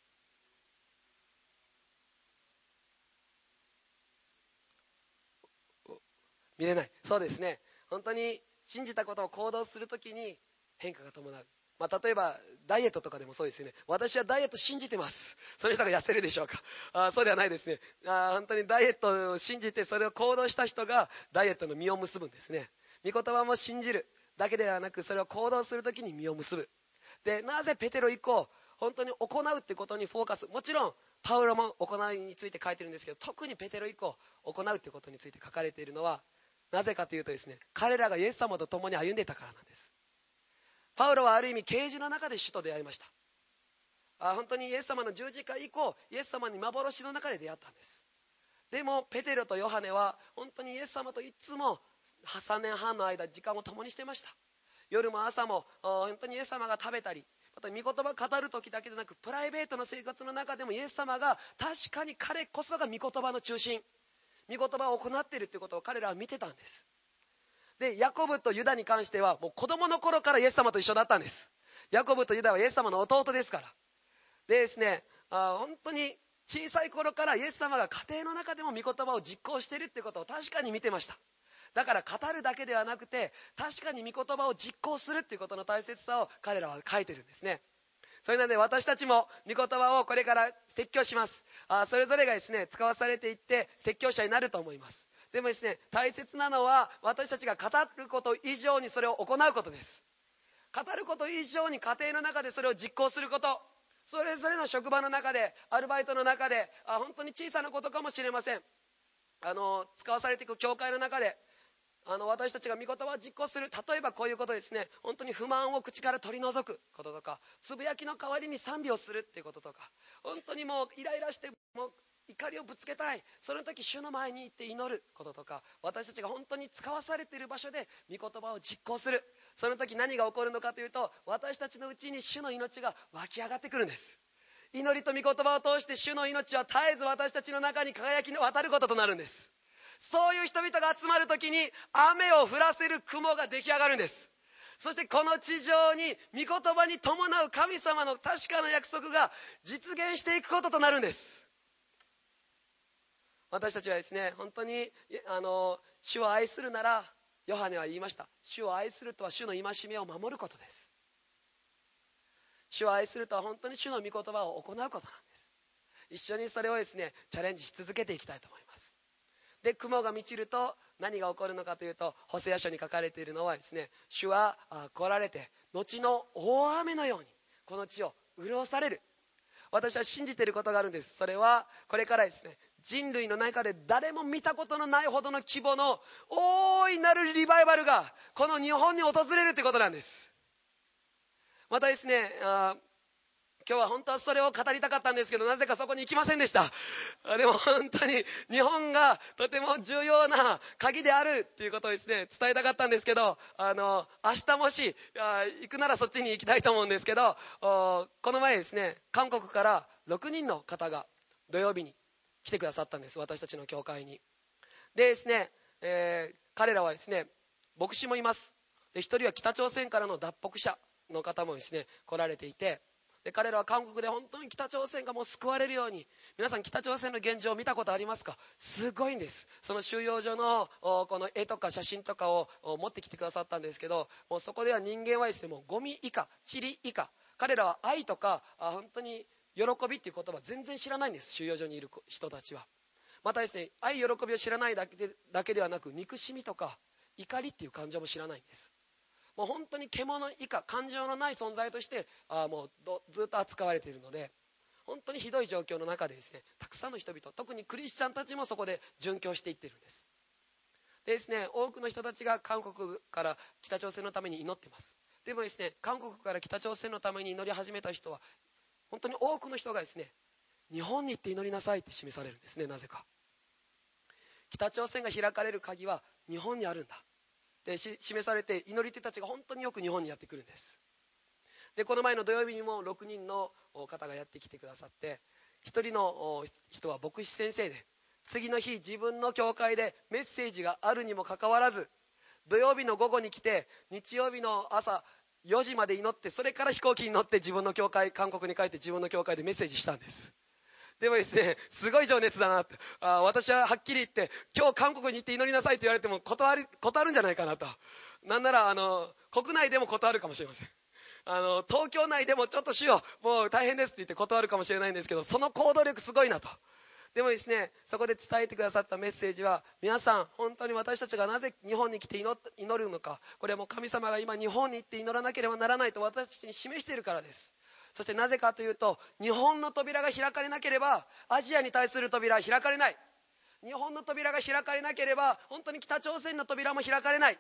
見れない。そうですね。本当に信じたことを行動するときに変化が伴う。まあ、例えばダイエットとかでもそうですよね。私はダイエット信じてます。その人が痩せるでしょうか。あそうではないですね。あ本当にダイエットを信じてそれを行動した人がダイエットの実を結ぶんですね。御言葉も信じる。だけではなくそれを行動するときに実を結ぶ。でなぜペテロ以降本当に行うってことにフォーカスもちろんパウロも行いについて書いてるんですけど特にペテロ以降行うってことについて書かれているのはなぜかというとですね彼らがイエス様と共に歩んでいたからなんです。パウロはある意味啓示の中で主と出会いました。あ本当にイエス様の十字架以降イエス様に幻の中で出会ったんです。でもペテロとヨハネは本当にイエス様といつも3年半の間時間を共にしてました。夜も朝も本当にイエス様が食べたりまた御言葉を語る時だけでなくプライベートの生活の中でもイエス様が確かに彼こそが御言葉の中心。御言葉を行っているということを彼らは見てたんです。でヤコブとユダに関してはもう子供の頃からイエス様と一緒だったんです。ヤコブとユダはイエス様の弟ですから。でですねあ本当に小さい頃からイエス様が家庭の中でも御言葉を実行しているってことを確かに見てました。だから語るだけではなくて確かに御言葉を実行するっていうことの大切さを彼らは書いてるんですね。それなので私たちも御言葉をこれから説教します。あそれぞれがですね使わされていって説教者になると思います。でもですね大切なのは私たちが語ること以上にそれを行うことです。語ること以上に家庭の中でそれを実行すること。それぞれの職場の中でアルバイトの中であ本当に小さなことかもしれません。あの使わされていく教会の中であの私たちが御言葉を実行する例えばこういうことですね。本当に不満を口から取り除くこととかつぶやきの代わりに賛美をするっていうこととか。本当にもうイライラしてもう怒りをぶつけたい。その時主の前に行って祈ることとか。私たちが本当に使わされている場所で御言葉を実行する。その時何が起こるのかというと私たちのうちに主の命が湧き上がってくるんです。祈りと御言葉を通して主の命は絶えず私たちの中に輝き渡ることとなるんです。そういう人々が集まる時に雨を降らせる雲が出来上がるんです。そしてこの地上に御言葉に伴う神様の確かな約束が実現していくこととなるんです。私たちはですね本当にあの主を愛するならヨハネは言いました。主を愛するとは主の戒めを守ることです。主を愛するとは本当に主の御言葉を行うことなんです。一緒にそれをですねチャレンジし続けていきたいと思います。で雲が満ちると何が起こるのかというとホセア書に書かれているのはですね主は来られて後の大雨のようにこの地を潤される。私は信じていることがあるんです。それはこれからですね人類の中で誰も見たことのないほどの規模の大いなるリバイバルがこの日本に訪れるということなんです。またですね今日は本当はそれを語りたかったんですけどなぜかそこに行きませんでした。でも本当に日本がとても重要な鍵であるっていうことをですね伝えたかったんですけどあの明日もし行くならそっちに行きたいと思うんですけどこの前ですね韓国から6人の方が土曜日に来てくださったんです私たちの教会に。でですね、えー、彼らはですね牧師もいます。で1人は北朝鮮からの脱北者の方もですね来られていてで彼らは韓国で本当に北朝鮮がもう救われるように皆さん北朝鮮の現状を見たことありますか？すごいんです。その収容所のこの絵とか写真とかを持ってきてくださったんですけどもうそこでは人間はですねもうゴミ以下塵以下彼らは愛とか本当に喜びっていう言葉全然知らないんです収容所にいる人たちは。またですね愛喜びを知らないだけでだけではなく憎しみとか怒りっていう感情も知らないんです。もう本当に獣以下感情のない存在としてあもうずっと扱われているので本当にひどい状況の中でですねたくさんの人々特にクリスチャンたちもそこで殉教していってるんです。でですね多くの人たちが韓国から北朝鮮のために祈ってます。でもですね韓国から北朝鮮のために祈り始めた人は本当に多くの人がですね日本に行って祈りなさいって示されるんですねなぜか。北朝鮮が開かれる鍵は日本にあるんだ。で示されて祈り手たちが本当によく日本にやってくるんです。でこの前の土曜日にも6人の方がやってきてくださって1人の人は牧師先生で次の日自分の教会でメッセージがあるにもかかわらず土曜日の午後に来て日曜日の朝4時まで祈ってそれから飛行機に乗って自分の教会韓国に帰って自分の教会でメッセージしたんです。でもですね、すごい情熱だなって。あ私ははっきり言って、今日韓国に行って祈りなさいって言われても断り、断るんじゃないかなと。なんなら、あの、国内でも断るかもしれません。あの、東京内でもちょっとしよう、もう大変ですって言って断るかもしれないんですけど、その行動力すごいなと。でもですね、そこで伝えてくださったメッセージは、皆さん、本当に私たちがなぜ日本に来て祈るのか、これはもう神様が今日本に行って祈らなければならないと私たちに示しているからです。そしてなぜかというと日本の扉が開かれなければアジアに対する扉は開かれない。日本の扉が開かれなければ本当に北朝鮮の扉も開かれない。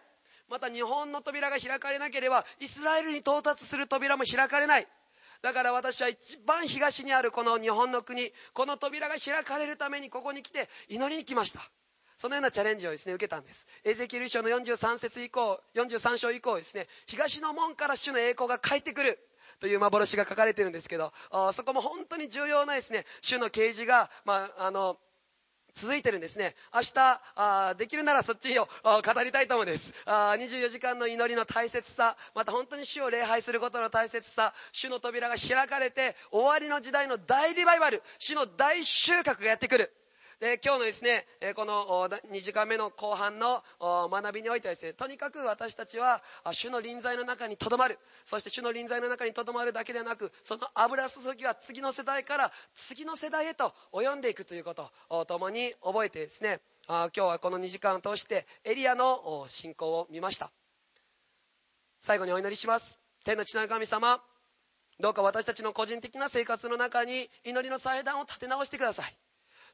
また日本の扉が開かれなければイスラエルに到達する扉も開かれない。だから私は一番東にあるこの日本の国この扉が開かれるためにここに来て祈りに来ました。そのようなチャレンジをですね受けたんです。エゼキル書の43節以降43章以降ですね東の門から主の栄光が帰ってくる。という幻が書かれているんですけどそこも本当に重要なですね主の啓示が、まあ、あの続いてるんですね。明日あできるならそっちを語りたいと思うんです。あ24時間の祈りの大切さまた本当に主を礼拝することの大切さ主の扉が開かれて終わりの時代の大リバイバル主の大収穫がやってくる。で今日のですねこの2時間目の後半の学びにおいてはですねとにかく私たちは主の臨在の中にとどまる。そして主の臨在の中にとどまるだけでなくその油注ぎは次の世代から次の世代へと及んでいくということを共に覚えてですね今日はこの2時間を通してエリアの信仰を見ました。最後にお祈りします。天の地の神様どうか私たちの個人的な生活の中に祈りの祭壇を立て直してください。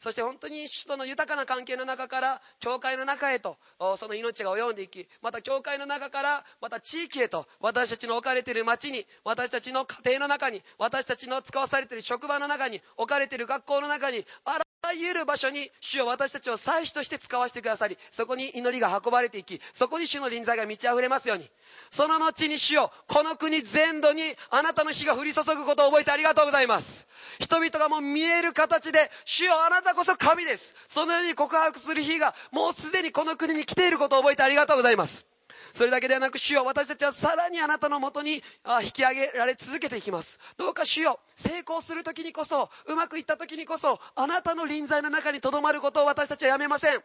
そして本当に首都の豊かな関係の中から教会の中へとその命が及んでいきまた教会の中からまた地域へと私たちの置かれている町に私たちの家庭の中に私たちの使わされている職場の中に置かれている学校の中にあらゆる場所に主よ私たちを祭司として使わせてくださりそこに祈りが運ばれていきそこに主の臨在が満ち溢れますように。その後に主よこの国全土にあなたの火が降り注ぐことを覚えてありがとうございます。人々がもう見える形で主よあなたこそ神です。そのように告白する日がもうすでにこの国に来ていることを覚えてありがとうございます。それだけではなく主よ私たちはさらにあなたのもとに引き上げられ続けていきます。どうか主よ成功する時にこそうまくいった時にこそあなたの臨在の中にとどまることを私たちはやめません。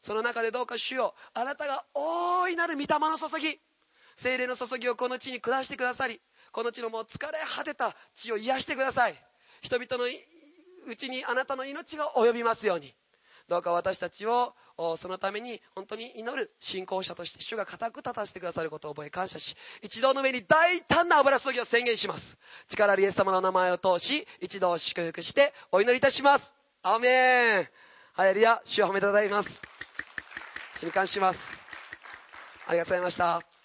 その中でどうか主よあなたが大いなる御霊の注ぎ精霊の注ぎをこの地に下してくださりこの地のもう疲れ果てた地を癒してください。人々のうちにあなたの命が及びますように。どうか私たちをそのために本当に祈る信仰者として主が固く立たせてくださることを覚え感謝し一同の上に大胆な油注ぎを宣言します。力あるイエス様の名前を通し一同祝福してお祈りいたします。アーメン。ハレルヤ主を褒めたたえます。主に感謝します。ありがとうございました。